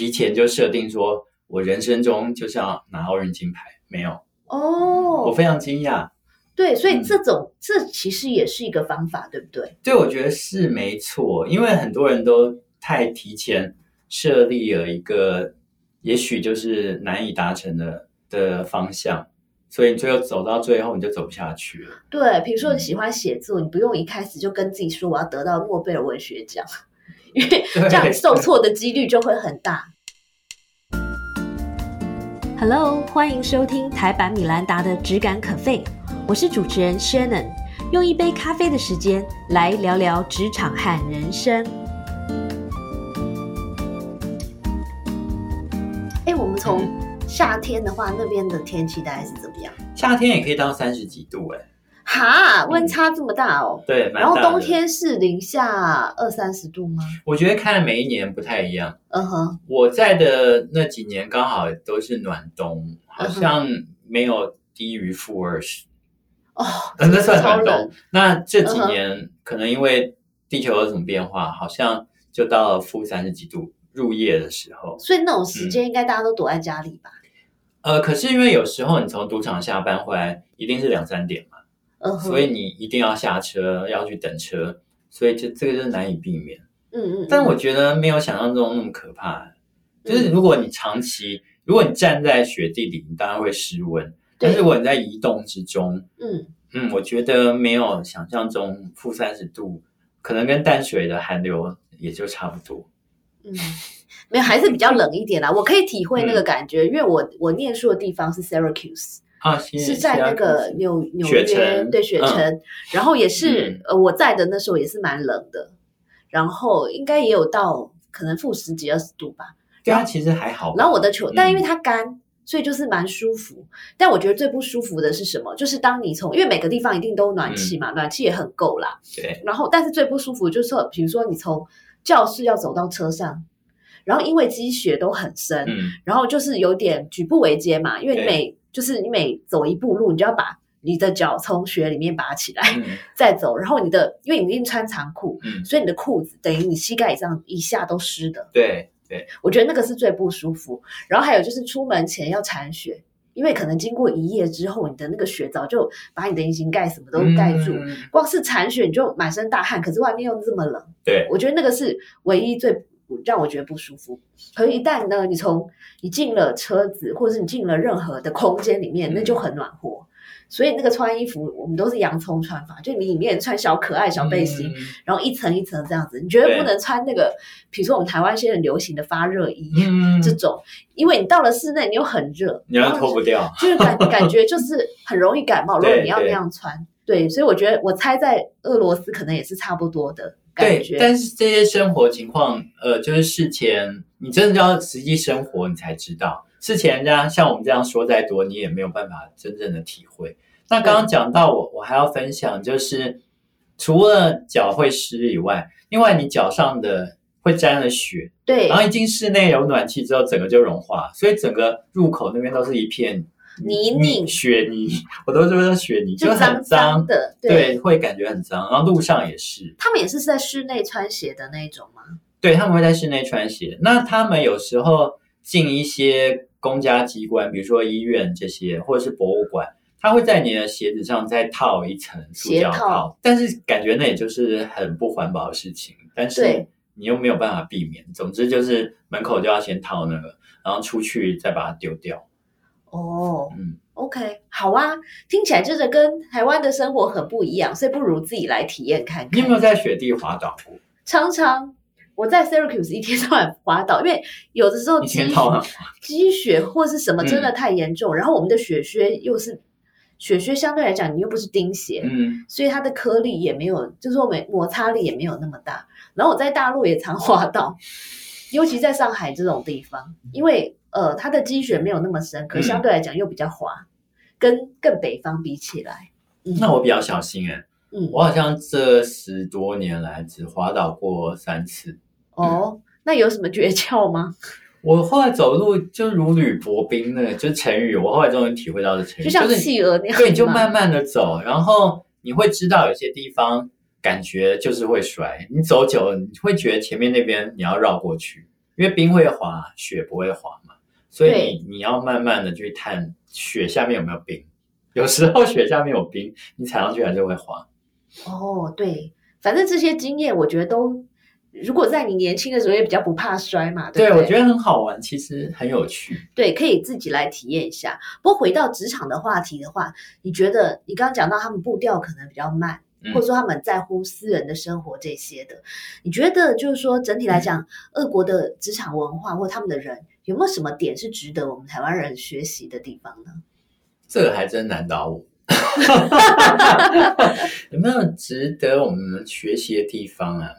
提前就设定说我人生中就是要拿奥运金牌，没有，哦，我非常惊讶。对，所以嗯这种、这其实也是一个方法，对不对？对，我觉得是没错，因为很多人都太提前设立了一个，也许就是难以达成的的方向，所以你最后走到最后你就走不下去了。对，比如说你喜欢写作，你不用一开始就跟自己说我要得到诺贝尔文学奖，因为对这样受挫的几率就会很大。Hello，欢迎收听台版米兰达的《只感可废》，我是主持人 Shannon，用一杯咖啡的时间来聊聊职场和人生。哎，我们从夏天的话，那边的天气大概是怎么样？夏天也可以到三十几度，哎，哈，温差这么大哦。对，蛮然后冬，天是零下二三十度吗？我觉得看每一年不太一样。嗯哼，我在的那几年刚好都是暖冬，好像没有低于负二十。哦，那算超暖冬。那这几年、可能因为地球有什么变化，好像就到了负三十几度入夜的时候。所以那种时间应该大家都躲在家里吧？呃，可是因为有时候你从赌场下班回来，一定是两三点嘛，嗯，所以你一定要下车，要去等车，所以这这个就是难以避免。嗯嗯，嗯但我觉得没有想象中那么可怕。就是如果你长期，如果你站在雪地里，你当然会失温。但是如果你在移动之中，嗯嗯，我觉得没有想象中负三十度，可能跟淡水的寒流也就差不多。嗯，没有，还是比较冷一点啦。我可以体会那嗯个感觉，因为我我念书的地方是 Syracuse，啊，是在那个纽纽雪约，城对雪城，然后也是嗯呃我在的那时候也是蛮冷的，然后应该也有到可能负十几二十度吧。对啊，其实还好。然后我的球，但因为嗯它干，所以就是蛮舒服。但我觉得最不舒服的是什么？就是当你从因为每个地方一定都有暖气嘛，暖气也很够啦。对，然后，但是最不舒服就是说，比如说你从教室要走到车上，然后因为积雪都很深，嗯，然后就是有点举步维艰嘛，因为你每就是你每走一步路，你就要把你的脚从雪里面拔起来、嗯 再走，然后你的因为你一定穿长裤，嗯，所以你的裤子等于你膝盖以上以下都湿的。对对，我觉得那个是最不舒服。然后还有就是出门前要铲雪，因为可能经过一夜之后，你的那个雪早就把你的隐形盖什么都盖住。嗯光是铲雪你就满身大汗，可是外面又这么冷，对，我觉得那个是唯一最让我觉得不舒服。可是一旦呢，你从你进了车子，或者是你进了任何的空间里面，嗯那就很暖和。所以那个穿衣服，我们都是洋葱穿法，就你里面穿小可爱小背心，嗯然后一层一层这样子。你绝对不能穿那个，比如说我们台湾现在很流行的发热衣，嗯，这种，因为你到了室内，你又很热，你要脱不掉。就是感感觉就是很容易感冒。如果你要那样穿，对，所以我觉得我猜在俄罗斯可能也是差不多的感对，觉。但是这些生活情况，呃，就是事前你真的要实际生活，你才知道。事前人家像我们这样说再多，你也没有办法真正的体会。那刚刚讲到我，我还要分享，就是除了脚会湿以外，另外你脚上的会沾了雪，对然后一进室内有暖气之后，整个就融化，所以整个入口那边都是一片泥泞雪泥，我都说雪泥，很就很脏的，对，会感觉很脏。然后路上也是，他们也是在室内穿鞋的那一种吗？对他们会在室内穿鞋。那他们有时候进一些公家机关，比如说医院这些，或者是博物馆，他会在你的鞋子上再套一层塑胶套套，但是感觉那也就是很不环保的事情，但是你又没有办法避免。总之就是门口就要先套那个，然后出去再把它丢掉。哦嗯，，OK，好啊，听起来真的跟台湾的生活很不一样，所以不如自己来体验看看。你有没有在雪地滑倒过？常常我在 Syracuse 一天到晚滑倒，因为有的时候一积雪或是什么真嗯的太严重，然后我们的雪靴又是雪靴，相对来讲你又不是钉鞋，嗯，所以它的颗粒也没有，就是说没摩擦力也没有那么大。然后我在大陆也常滑倒，尤其在上海这种地方，因为呃它的积雪没有那么深，可嗯相对来讲又比较滑，跟更北方比起来，嗯那我比较小心哎、嗯我好像这十多年来只滑倒过三次。哦，那有什么诀窍吗？我后来走路就如履薄冰，那个就是成语。我后来终于体会到的成语，就像企鹅那样吗，对，你就慢慢的走，然后你会知道有些地方感觉就是会摔，你走久了，你会觉得前面那边你要绕过去，因为冰会滑，雪不会滑嘛，所以你你要慢慢的去探雪下面有没有冰。有时候雪下面有冰，你踩上去还是会滑。哦，对，反正这些经验我觉得都，如果在你年轻的时候也比较不怕摔嘛，对对，对？我觉得很好玩，其实很有趣。对，可以自己来体验一下。不过回到职场的话题的话，你觉得你刚刚讲到他们步调可能比较慢，嗯或者说他们在乎私人的生活这些的，你觉得就是说整体来讲，俄国的职场文化或他们的人有没有什么点是值得我们台湾人学习的地方呢？这个还真难倒我。有没有值得我们学习的地方啊？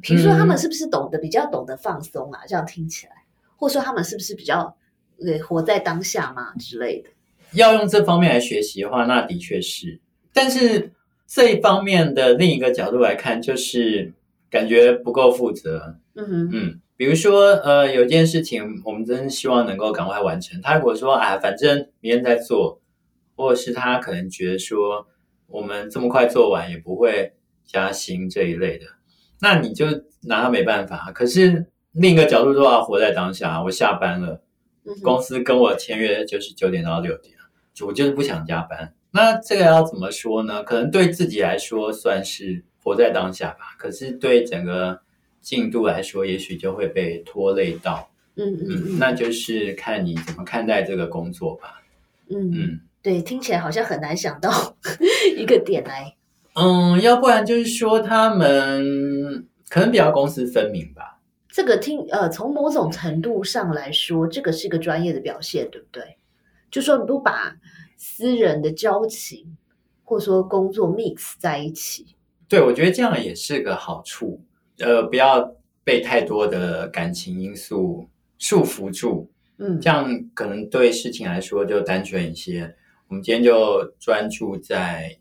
比如说他们嗯是不是懂得比较懂得放松啊？这样听起来，或者说他们是不是比较呃活在当下嘛之类的？要用这方面来学习的话，那的确是。但是这一方面的另一个角度来看，就是感觉不够负责。嗯哼，嗯，比如说，呃，有件事情我们真希望能够赶快完成。他如果说啊，反正明天再做，或者是他可能觉得说我们这么快做完也不会加薪这一类的，那你就拿他没办法。可是另一个角度说啊，活在当下，我下班了。公司跟我签约就是九点到六点，就我就是不想加班。那这个要怎么说呢？可能对自己来说算是活在当下吧，可是对整个进度来说，也许就会被拖累到。嗯嗯那就是看你怎么看待这个工作吧。嗯嗯，嗯对，听起来好像很难想到 一个点来。嗯，要不然就是说他们可能比较公私分明吧。这个听呃，从某种程度上来说，这个是一个专业的表现，对不对？就说你不把私人的交情或者说工作 mix 在一起，对，我觉得这样也是个好处。呃，不要被太多的感情因素束缚住。嗯这样可能对事情来说就单纯一些。我们今天就专注在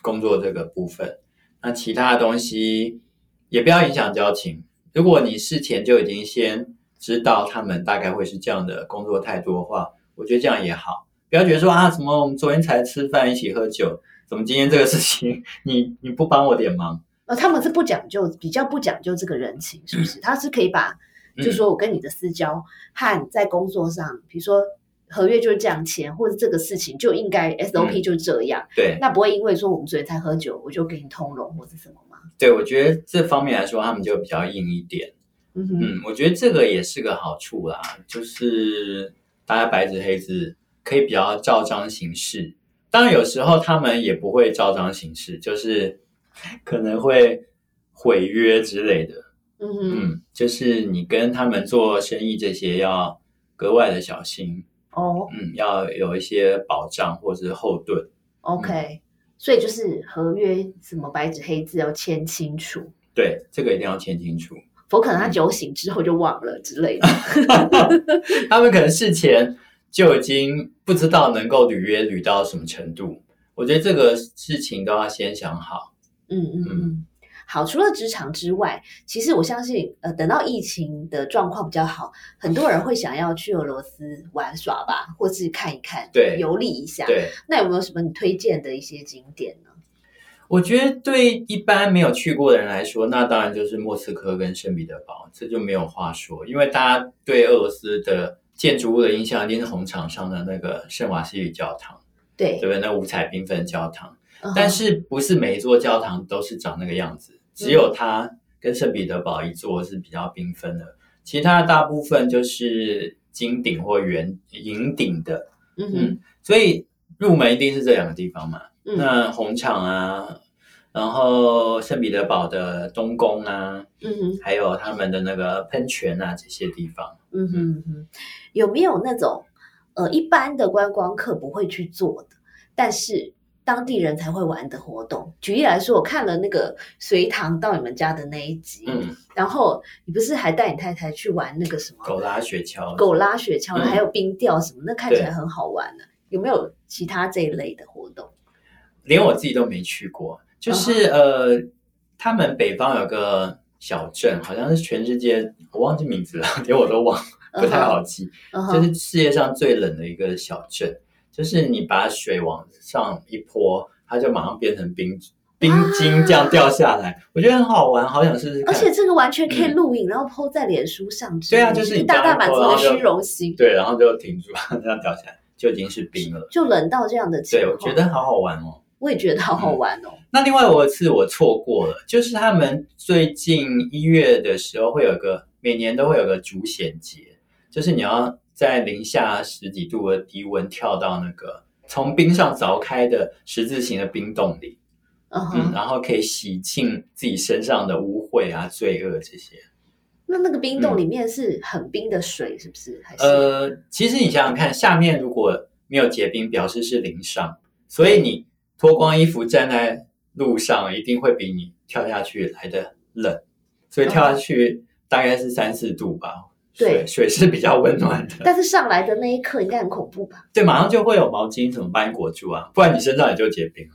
工作这个部分，那其他的东西也不要影响交情。如果你事前就已经先知道他们大概会是这样的工作态度的话，我觉得这样也好。不要觉得说啊，怎么我们昨天才吃饭一起喝酒，怎么今天这个事情 你你不帮我点忙？呃，他们是不讲究，比较不讲究这个人情，是不是？他是可以把，嗯就说我跟你的私交和在工作上，比如说合约就是这样签，或者这个事情就应该 SOP 就是这样，对，那不会因为说我们昨天才喝酒，我就给你通融或者什么吗？对我觉得这方面来说，他们就比较硬一点。嗯哼，嗯，我觉得这个也是个好处啦，就是大家白纸黑字可以比较照章行事。当然，有时候他们也不会照章行事，就是可能会毁约之类的。嗯，嗯，就是你跟他们做生意这些要格外的小心。哦嗯，要有一些保障或者是后盾。，OK，所以就是合约什么白纸黑字要签清楚，对，这个一定要签清楚。否可能他酒醒之后就忘了之类的。他们可能事前就已经不知道能够履约履到什么程度。我觉得这个事情都要先想好。嗯嗯嗯，好。除了职场之外，其实我相信，呃，等到疫情的状况比较好，很多人会想要去俄罗斯玩耍吧，或是看一看，对游历一下。对，那有没有什么你推荐的一些景点呢？我觉得对一般没有去过的人来说，那当然就是莫斯科跟圣彼得堡，这就没有话说。因为大家对俄罗斯的建筑物的印象一定是红场上的那个圣瓦西里教堂，对对，不对？那五彩缤纷教堂。嗯但是不是每一座教堂都是长那个样子，只有它跟圣彼得堡一座是比较缤纷的，其他的大部分就是金顶或圆银顶的，嗯所以入门一定是这两个地方嘛。嗯那红场啊，然后圣彼得堡的东宫啊，嗯哼。还有他们的那个喷泉啊这些地方，嗯哼嗯哼，有没有那种呃一般的观光客不会去做的，但是当地人才会玩的活动？举例来说，我看了那个隋唐到你们家的那一集，嗯，然后你不是还带你太太去玩那个什么？狗拉雪橇，狗拉雪橇，嗯。还有冰钓什么，那看起来很好玩呢、有没有其他这一类的活动？连我自己都没去过。就是、嗯呃，他们北方有个小镇，好像是全世界我忘记名字了，连我都忘，不太好记。就是世界上最冷的一个小镇，就是你把水往上一泼，它就马上变成冰冰晶这样掉下来，我觉得很好玩，好想试试看。而且这个完全可以录影，然后 PO 在脸书上。对啊，就是你大大满足的虚荣心。对，然后就停住，这样掉下来就已经是冰了，就冷到这样的情况。对，我觉得好好玩哦。我也觉得好好玩哦。那另外有一次我错过了，就是他们最近一月的时候会有个每年都会有个竹显节，就是你要在零下十几度的低温跳到那个从冰上凿开的十字形的冰洞里。嗯，然后可以洗净自己身上的污秽啊、罪恶这些。那那个冰洞里面是很冰的水，是不是？还是呃，其实你想想看，下面如果没有结冰，表示是零上，所以你脱光衣服站在路上，一定会比你跳下去来的冷。所以跳下去大概是三四度吧。对，水是比较温暖的。但是上来的那一刻应该很恐怖吧？对，马上就会有毛巾什么帮你裹住啊，不然你身上也就结冰了。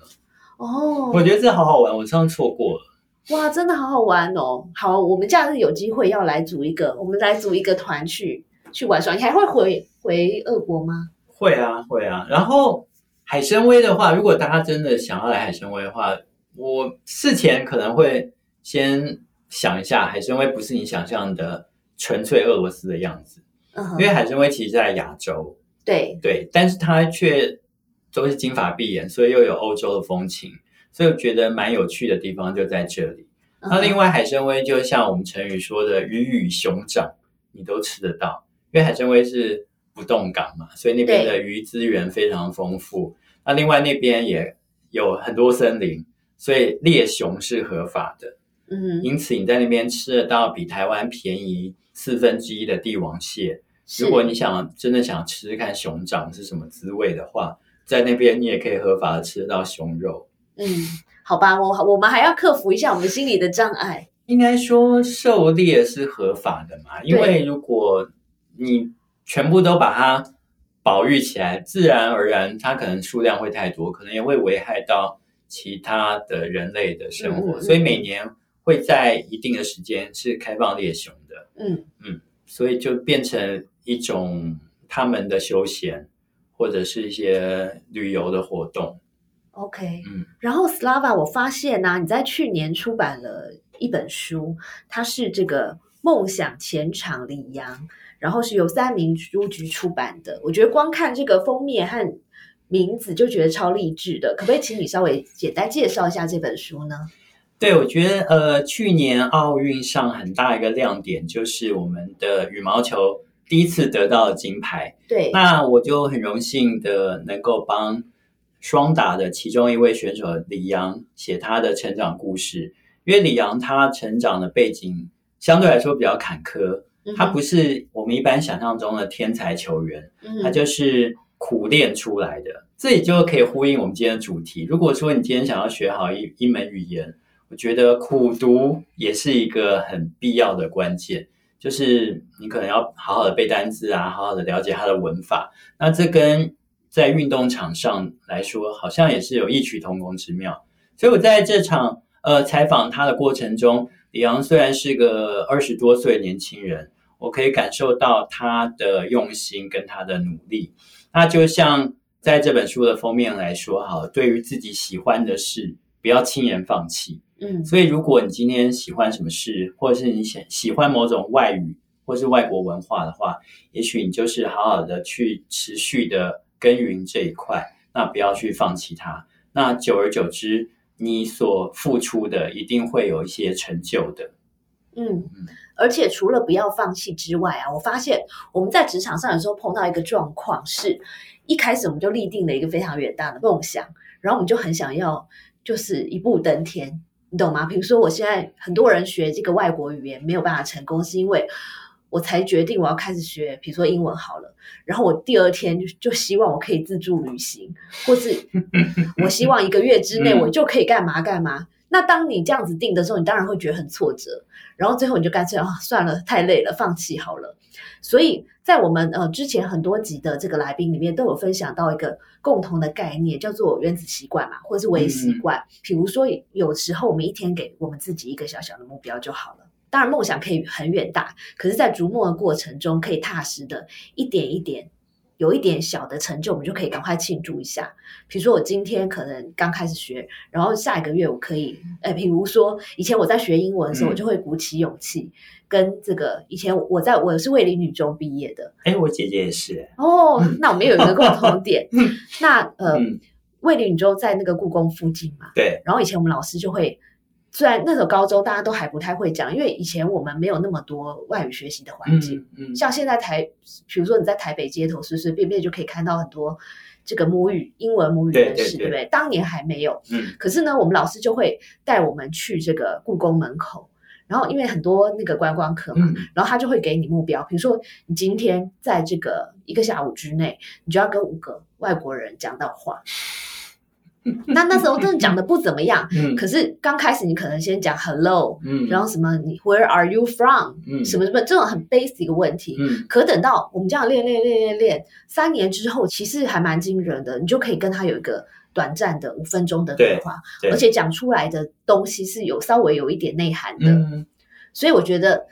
哦，我觉得这好好玩，我上次错过了。哇，真的好好玩哦！好，我们假日有机会要来组一个，我们来组一个团去去玩耍。你还会回回俄国吗？会啊，会啊。然后海参崴的话，如果大家真的想要来海参崴的话，我事前可能会先想一下，海参崴不是你想象的纯粹俄罗斯的样子，嗯因为海参崴其实在亚洲，对对，但是它却。都是金发碧眼，所以又有欧洲的风情，所以我觉得蛮有趣的地方就在这里。那另外海参崴就像我们成语说的“鱼与熊掌”，你都吃得到，因为海参崴是不动港嘛，所以那边的鱼资源非常丰富。那另外那边也有很多森林，所以猎熊是合法的。嗯，因此你在那边吃得到比台湾便宜四分之一的帝王蟹。如果你想真的想吃吃看熊掌是什么滋味的话。在那边，你也可以合法的吃到熊肉。嗯，好吧，我我们还要克服一下我们心里的障碍。应该说，狩猎是合法的嘛？因为如果你全部都把它保育起来，自然而然它可能数量会太多，可能也会危害到其他的人类的生活。所以每年会在一定的时间是开放猎熊的。嗯嗯，所以就变成一种他们的休闲。或者是一些旅游的活动，OK，嗯，然后 Slava，我发现呢，你在去年出版了一本书，它是这个梦想前场李阳，然后是由三明书局出版的。我觉得光看这个封面和名字就觉得超励志的，可不可以请你稍微简单介绍一下这本书呢？对，我觉得呃，去年奥运上很大一个亮点就是我们的羽毛球。第一次得到金牌，对，那我就很荣幸的能够帮双打的其中一位选手李阳写他的成长故事。因为李阳他成长的背景相对来说比较坎坷，他不是我们一般想象中的天才球员，他就是苦练出来的。这也就可以呼应我们今天的主题。如果说你今天想要学好一一门语言，我觉得苦读也是一个很必要的关键。就是你可能要好好的背单词啊，好好的了解它的文法。那这跟在运动场上来说，好像也是有异曲同工之妙。所以我在这场呃采访他的过程中，李昂虽然是个二十多岁年轻人，我可以感受到他的用心跟他的努力。那就像在这本书的封面来说，哈，对于自己喜欢的事，不要轻言放弃。嗯，所以如果你今天喜欢什么事，或者是你喜喜欢某种外语或是外国文化的话，也许你就是好好的去持续的耕耘这一块，那不要去放弃它。那久而久之，你所付出的一定会有一些成就的。嗯，而且除了不要放弃之外啊，我发现我们在职场上有时候碰到一个状况，是一开始我们就立定了一个非常远大的梦想，然后我们就很想要就是一步登天。你懂吗？比如说，我现在很多人学这个外国语言没有办法成功，是因为我才决定我要开始学，比如说英文好了。然后我第二天就就希望我可以自助旅行，或是我希望一个月之内我就可以干嘛干嘛。那当你这样子定的时候，你当然会觉得很挫折，然后最后你就干脆啊算了，太累了，放弃好了。所以在我们呃之前很多集的这个来宾里面都有分享到一个共同的概念，叫做原子习惯嘛，或者是微习惯。比如说有时候我们一天给我们自己一个小小的目标就好了。当然梦想可以很远大，可是，在逐梦的过程中，可以踏实的一点一点有一点小的成就，我们就可以赶快庆祝一下。比如说我今天可能刚开始学，然后下一个月我可以，哎，比如说以前我在学英文的时候，嗯。我就会鼓起勇气跟这个以前我在我是卫理女中毕业的。哎，我姐姐也是，哦，那我们有一个共同点，那呃，嗯，卫理女中在那个故宫附近嘛，对，然后以前我们老师就会，虽然那时候高中大家都还不太会讲，因为以前我们没有那么多外语学习的环境，嗯嗯，像现在台，比如说你在台北街头随随便便就可以看到很多这个母语英文母语人士，对不对？当年还没有，嗯可是呢，我们老师就会带我们去这个故宫门口，然后因为很多那个观光客嘛，嗯然后他就会给你目标，比如说你今天在这个一个下午之内，你就要跟五个外国人讲到话。那那时候真的讲的不怎么样，嗯可是刚开始你可能先讲 hello，嗯，然后什么你 Where are you from？嗯什么什么这种很 basic 的问题。嗯可等到我们这样练练练练练，三年之后，其实还蛮惊人的，你就可以跟他有一个短暂的五分钟的对话，对而且讲出来的东西是有稍微有一点内涵的。嗯所以我觉得，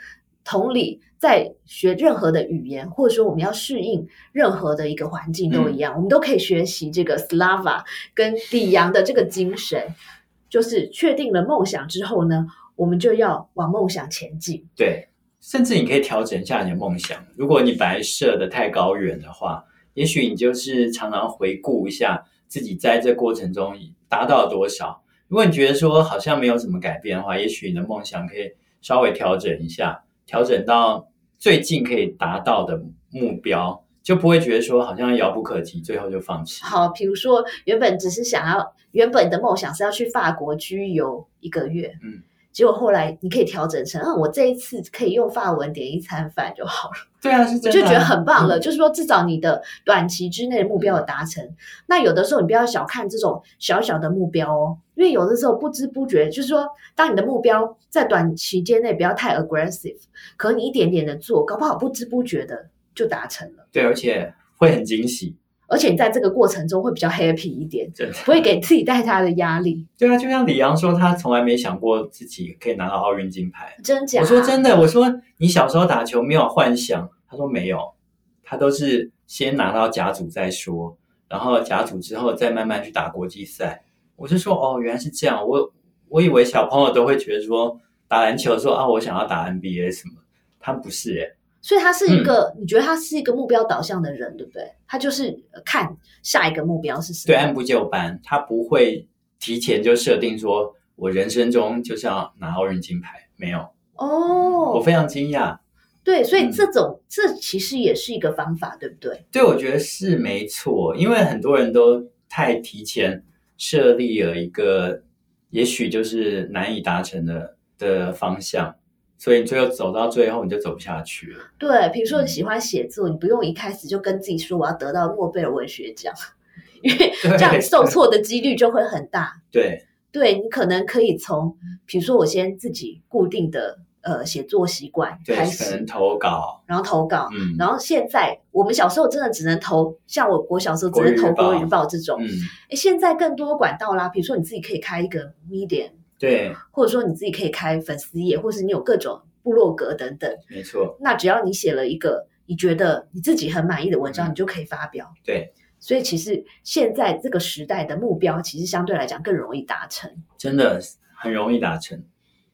同理，在学任何的语言，或者说我们要适应任何的一个环境都一样，我们都可以学习这个 Slava 跟李阳的这个精神，就是确定了梦想之后呢，我们就要往梦想前进。对，甚至你可以调整一下你的梦想。如果你本来设的太高远的话，也许你就是常常回顾一下自己在这过程中达到了多少。如果你觉得说好像没有什么改变的话，也许你的梦想可以稍微调整一下，调整到最近可以达到的目标，就不会觉得说好像遥不可及，最后就放弃。好，比如说原本只是想要，原本的梦想是要去法国居游一个月，嗯，结果后来你可以调整成，嗯，我这一次可以用法文点一餐饭就好了。对啊，是我真的啊、就觉得很棒了。嗯就是说，至少你的短期之内的目标有达成。那有的时候你不要小看这种小小的目标哦，因为有的时候不知不觉，就是说，当你的目标在短期间内不要太 aggressive，可你一点点的做，搞不好不知不觉的就达成了。对，而且会很惊喜，而且你在这个过程中会比较 happy 一点，真的。不会给自己太大的压力。对啊，就像李阳说，他从来没想过自己可以拿到奥运金牌。真假？我说真的，我说你小时候打球没有幻想，他说没有，他都是先拿到甲组再说，然后甲组之后再慢慢去打国际赛。我就说哦，原来是这样，我我以为小朋友都会觉得说打篮球说啊，我想要打 NBA 什么，他不是耶。所以他是一嗯个，你觉得他是一个目标导向的人，对不对？他就是呃看下一个目标是什么。对，按部就班，他不会提前就设定说我人生中就是要拿奥运金牌，没有，哦，我非常惊讶。对，所以嗯这种、这其实也是一个方法，对不对？对，我觉得是没错，因为很多人都太提前设立了一个，也许就是难以达成的的方向，所以你最后走到最后你就走不下去了。对，比如说嗯你喜欢写作，你不用一开始就跟自己说我要得到诺贝尔文学奖，因为对这样 受挫的几率就会很大。对，对你可能可以从，比如说我先自己固定的呃写作习惯对，开可能始，投稿，然后投稿。嗯然后现在我们小时候真的只能投，像我我小时候只能投国语日报这种。嗯，诶现在更多管道啦，比如说你自己可以开一个 Medium，对，或者说你自己可以开粉丝页，或是你有各种部落格等等。没错，那只要你写了一个你觉得你自己很满意的文章，嗯你就可以发表。对，所以其实现在这个时代的目标，其实相对来讲更容易达成。真的很容易达成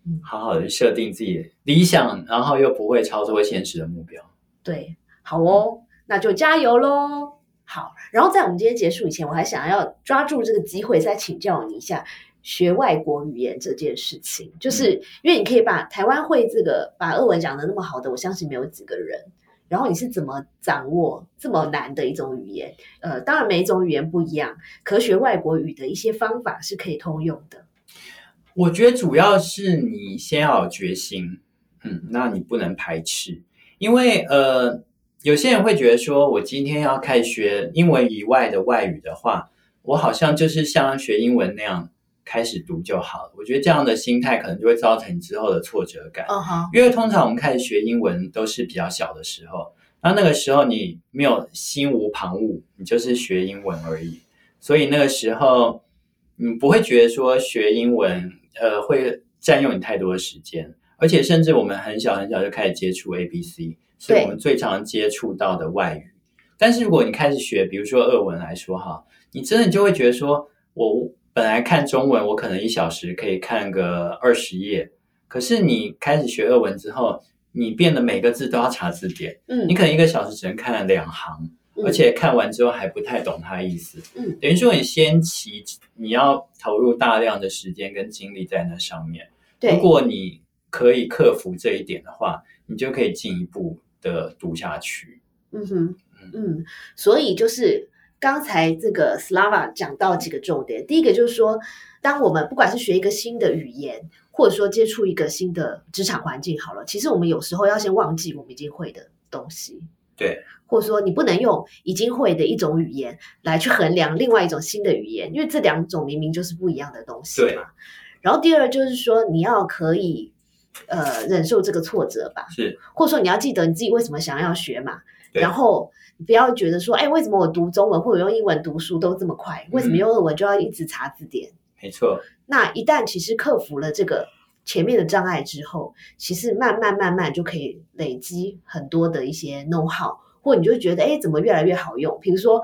嗯。好好的设定自己的理想，然后又不会超脱现实的目标。对，好哦，那就加油喽！好，然后在我们今天结束以前，我还想要抓住这个机会再请教你一下学外国语言这件事情，就是因为你可以把台湾会这个把俄文讲的那么好的，我相信没有几个人。然后你是怎么掌握这么难的一种语言？呃，当然每一种语言不一样，可学外国语的一些方法是可以通用的。我觉得主要是你先要有决心，嗯，那你不能排斥，因为呃，有些人会觉得说，我今天要开始学英文以外的外语的话，我好像就是像学英文那样开始读就好了。我觉得这样的心态可能就会造成你之后的挫折感，嗯哼，因为通常我们开始学英文都是比较小的时候，那那个时候你没有心无旁骛，你就是学英文而已，所以那个时候你不会觉得说学英文呃会占用你太多的时间，而且甚至我们很小很小就开始接触 A B C，是对我们最常接触到的外语，但是如果你开始学，比如说俄文来说哈，你真的就会觉得说，我本来看中文，我可能一小时可以看个二十页，可是你开始学俄文之后，你变得每个字都要查字典，嗯你可能一个小时只能看了两行，而且看完之后还不太懂它的意思。嗯，等于说你先期你要投入大量的时间跟精力在那上面。对，如果你可以克服这一点的话，你就可以进一步的读下去。嗯哼，嗯，所以就是刚才这个 Slava 讲到几个重点，第一个就是说，当我们不管是学一个新的语言，或者说接触一个新的职场环境，好了，其实我们有时候要先忘记我们已经会的东西，对，或者说你不能用已经会的一种语言来去衡量另外一种新的语言，因为这两种明明就是不一样的东西对嘛。然后第二就是说，你要可以呃忍受这个挫折吧，是，或者说你要记得你自己为什么想要学嘛，然后不要觉得说，哎，为什么我读中文或者用英文读书都这么快，为什么嗯用俄文就要一直查字典？没错，那一旦其实克服了这个前面的障碍之后，其实慢慢慢慢就可以累积很多的一些 know how，或你就觉得，哎，怎么越来越好用？比如说。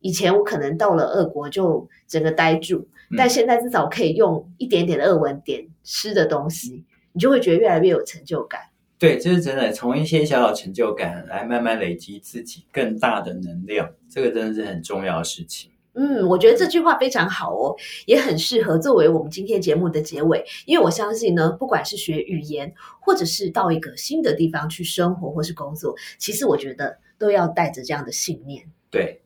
以前我可能到了俄国就整个呆住，嗯但现在至少可以用一点点的俄文点吃的东西，你就会觉得越来越有成就感。对，这是真的，从一些小小成就感来慢慢累积自己更大的能量，这个真的是很重要的事情。嗯，我觉得这句话非常好哦，也很适合作为我们今天节目的结尾。因为我相信呢，不管是学语言，或者是到一个新的地方去生活或是工作，其实我觉得都要带着这样的信念。对，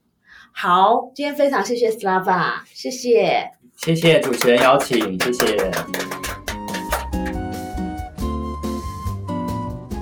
好，今天非常谢谢 Slava，谢谢。谢谢主持人邀请，谢谢。